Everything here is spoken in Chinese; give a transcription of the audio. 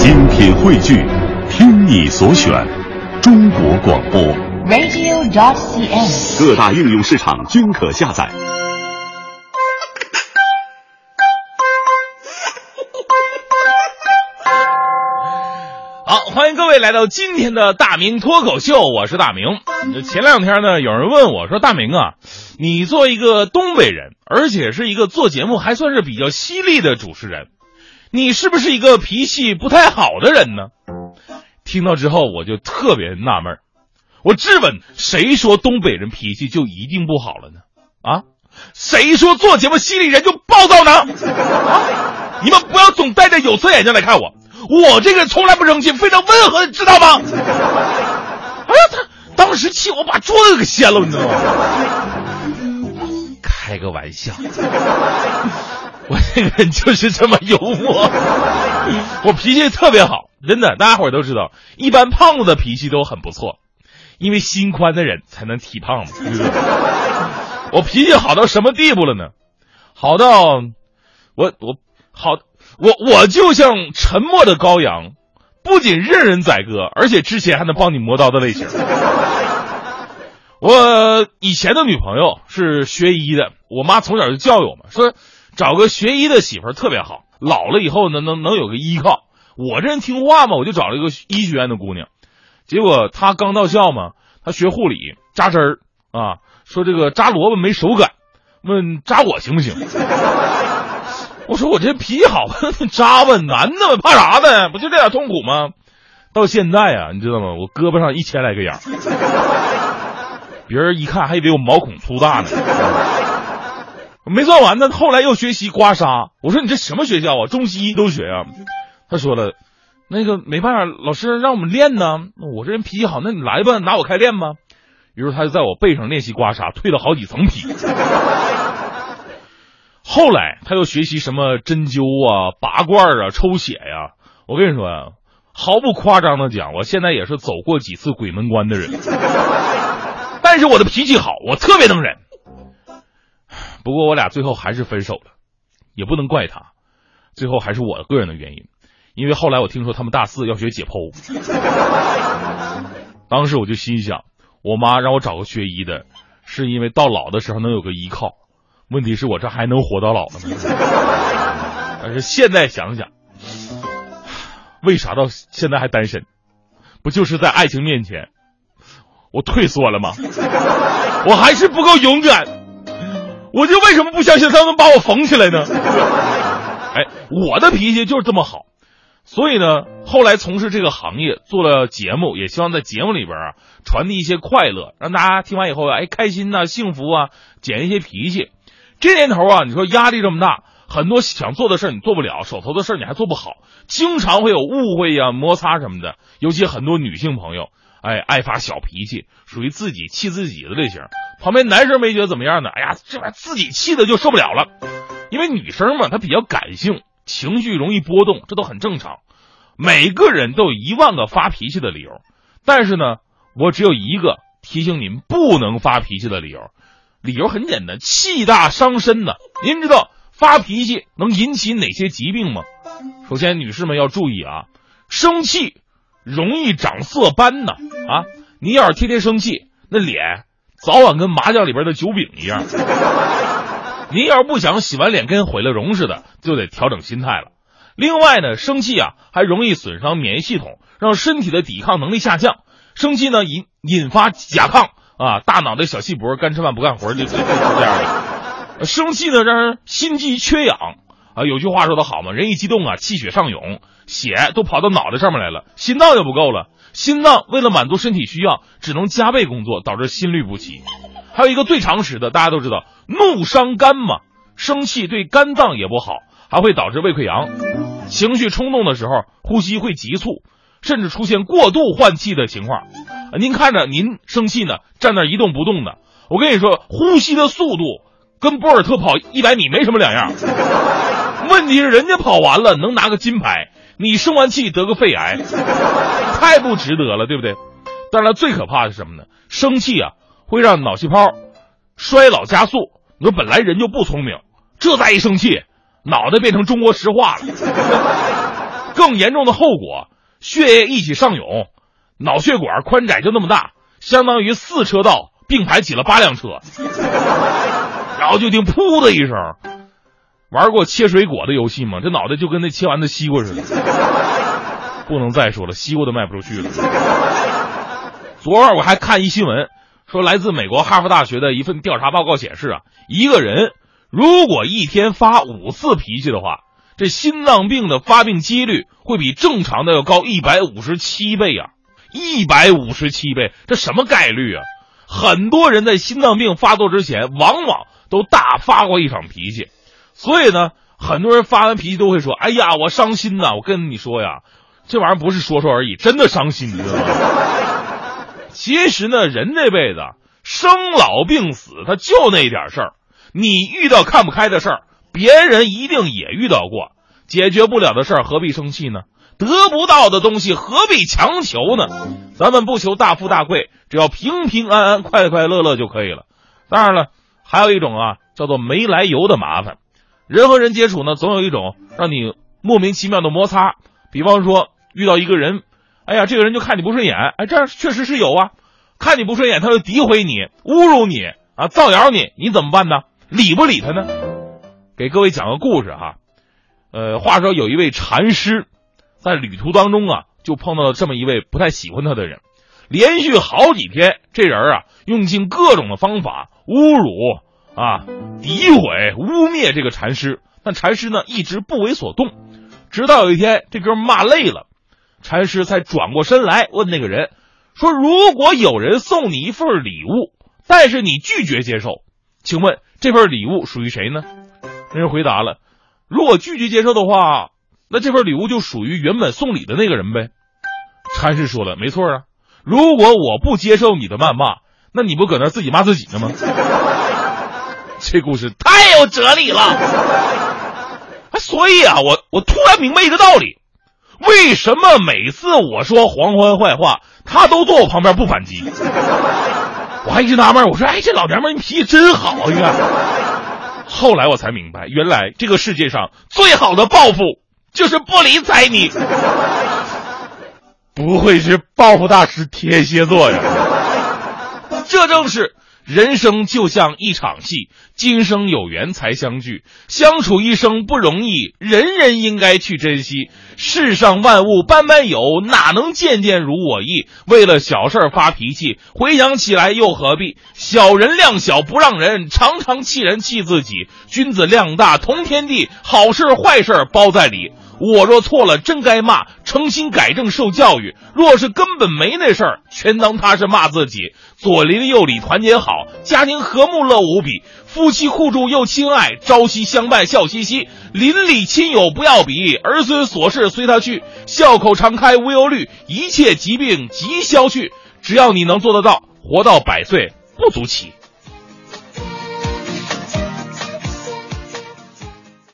品汇聚，听你所选，中国广播。radio.cn。各大应用市场均可下载。好，欢迎各位来到今天的大明脱口秀，我是大明。前两天呢，有人问我说：“大明啊，你作为一个东北人，而且是一个做节目还算是比较犀利的主持人，你是不是一个脾气不太好的人呢？”听到之后，我就特别纳闷我质问：谁说东北人脾气就一定不好了呢？啊，谁说做节目犀利人就暴躁呢？啊，你们不要总戴着有色眼镜来看我。我这个人从来不生气，非常温和，知道吗？哎呀，他当时气我把桌子给掀了，你知道吗？开个玩笑，我这个人就是这么幽默，我脾气特别好，真的，大家伙都知道，一般胖子的脾气都很不错，因为心宽的人才能体胖嘛。我脾气好到什么地步了呢？好到我我好。我我就像沉默的羔羊，不仅任人宰割，而且之前还能帮你磨刀的类型。我以前的女朋友是学医的，我妈从小就教育我嘛说，找个学医的媳妇儿特别好，老了以后呢能能有个依靠。我这人听话嘛，我就找了一个医学院的姑娘，结果她刚到校嘛，她学护理扎针儿啊，说这个扎萝卜没手感，问扎我行不行？我说我这脾气好，扎吧，男的，怕啥的？不就这点痛苦吗？到现在啊，你知道吗？我胳膊上一千来个眼儿，别人一看还以为我毛孔粗大呢。没算完呢，后来又学习刮痧。我说你这什么学校啊？中西医都学啊？他说了，那个没办法，老师让我们练呢。我这人脾气好，那你来吧，拿我开练吧。于是他就在我背上练习刮痧，退了好几层皮。后来他又学习什么针灸啊、拔罐啊、抽血呀、我跟你说呀、毫不夸张的讲，我现在也是走过几次鬼门关的人。但是我的脾气好，我特别能忍。不过我俩最后还是分手了，也不能怪他，最后还是我个人的原因，因为后来我听说他们大四要学解剖，当时我就心想，我妈让我找个学医的，是因为到老的时候能有个依靠。问题是我这还能活到老吗？但是现在想想，为啥到现在还单身？不就是在爱情面前，我退缩了吗？我还是不够勇敢，我就为什么不相信他能把我缝起来呢？哎，我的脾气就是这么好，所以呢，后来从事这个行业，做了节目，也希望在节目里边啊传递一些快乐，让大家听完以后哎开心呐、幸福啊，减一些脾气。这年头啊，你说压力这么大，很多想做的事儿你做不了，手头的事儿你还做不好，经常会有误会呀、摩擦什么的。尤其很多女性朋友，哎，爱发小脾气，属于自己气自己的类型。旁边男生没觉得怎么样呢？哎呀，这玩意儿自己气的就受不了了。因为女生嘛，她比较感性，情绪容易波动，这都很正常。每个人都有一万个发脾气的理由，但是呢，我只有一个提醒您不能发脾气的理由。理由很简单，气大伤身呐。您知道发脾气能引起哪些疾病吗？首先，女士们要注意啊，生气容易长色斑呐啊！你要是天天生气，那脸早晚跟麻将里边的酒饼一样。您要是不想洗完脸跟毁了容似的，就得调整心态了。另外呢，生气啊还容易损伤免疫系统，让身体的抵抗能力下降。生气呢引引发甲亢。啊，大脑的小细脖，干吃饭不干活，就就就这样的。生气呢，让人心肌缺氧啊。有句话说得好嘛，人一激动啊，气血上涌，血都跑到脑袋上面来了，心脏就不够了。心脏为了满足身体需要，只能加倍工作，导致心律不齐。还有一个最常识的，大家都知道，怒伤肝嘛，生气对肝脏也不好，还会导致胃溃疡。情绪冲动的时候，呼吸会急促。甚至出现过度换气的情况，您看着您生气呢，站那一动不动的，我跟你说，呼吸的速度跟博尔特跑一百米没什么两样。问题是人家跑完了能拿个金牌，你生完气得个肺癌，太不值得了，对不对？当然，最可怕的是什么呢？生气啊，会让脑细胞衰老加速。你说本来人就不聪明，这再一生气，脑袋变成中国石化了。更严重的后果血液一起上涌，脑血管宽窄就那么大，相当于四车道并排挤了八辆车，然后就听噗的一声。玩过切水果的游戏吗？这脑袋就跟那切完的西瓜似的。不能再说了，西瓜都卖不出去了。昨晚我还看一新闻，说来自美国哈佛大学的一份调查报告显示啊，一个人如果一天发五次脾气的话，这心脏病的发病几率会比正常的要高一百五十七倍啊！一百五十七倍，这什么概率啊？很多人在心脏病发作之前，往往都大发过一场脾气。所以呢，很多人发完脾气都会说：“哎呀，我伤心呐！”我跟你说呀，这玩意儿不是说说而已，真的伤心，你知道吗？其实呢，人这辈子生老病死，他就那点事儿。你遇到看不开的事儿，别人一定也遇到过。解决不了的事儿，何必生气呢？得不到的东西，何必强求呢？咱们不求大富大贵，只要平平安安、快快乐乐就可以了。当然了，还有一种啊，叫做没来由的麻烦。人和人接触呢，总有一种让你莫名其妙的摩擦。比方说，遇到一个人，哎呀，这个人就看你不顺眼，哎，这确实是有啊。看你不顺眼，他就诋毁你、侮辱你啊、造谣你，你怎么办呢？理不理他呢？给各位讲个故事哈。呃，话说有一位禅师，在旅途当中啊，就碰到了这么一位不太喜欢他的人，连续好几天，这人啊，用尽各种的方法侮辱。啊！诋毁、污蔑这个禅师，但禅师呢一直不为所动。直到有一天，这哥们骂累了，禅师才转过身来问那个人说：“如果有人送你一份礼物，但是你拒绝接受，请问这份礼物属于谁呢？”那人回答了：“如果拒绝接受的话，那这份礼物就属于原本送礼的那个人呗。”禅师说了：“没错啊，如果我不接受你的谩骂，那你不搁那自己骂自己呢吗？”这故事太有哲理了，所以啊，我我突然明白一个道理：为什么每次我说黄欢坏话，他都坐我旁边不反击？我还一直纳闷，我说：“哎，这老娘们你脾气真好，你看。”后来我才明白，原来这个世界上最好的报复就是不理睬你。不会是报复大师天蝎座呀？这正是。人生就像一场戏，今生有缘才相聚，相处一生不容易，人人应该去珍惜。世上万物般般有，哪能件件如我意？为了小事发脾气，回想起来又何必？小人量小不让人，常常气人气自己。君子量大同天地，好事坏事包在里。我若错了，真该骂，诚心改正受教育；若是根本没那事儿，全当他是骂自己。左邻右里团结好，家庭和睦乐无比，夫妻互助又亲爱，朝夕相伴笑嘻嘻。邻里亲友不要比，儿孙琐事随他去，笑口常开无忧虑，一切疾病即消去。只要你能做得到，活到百岁不足奇。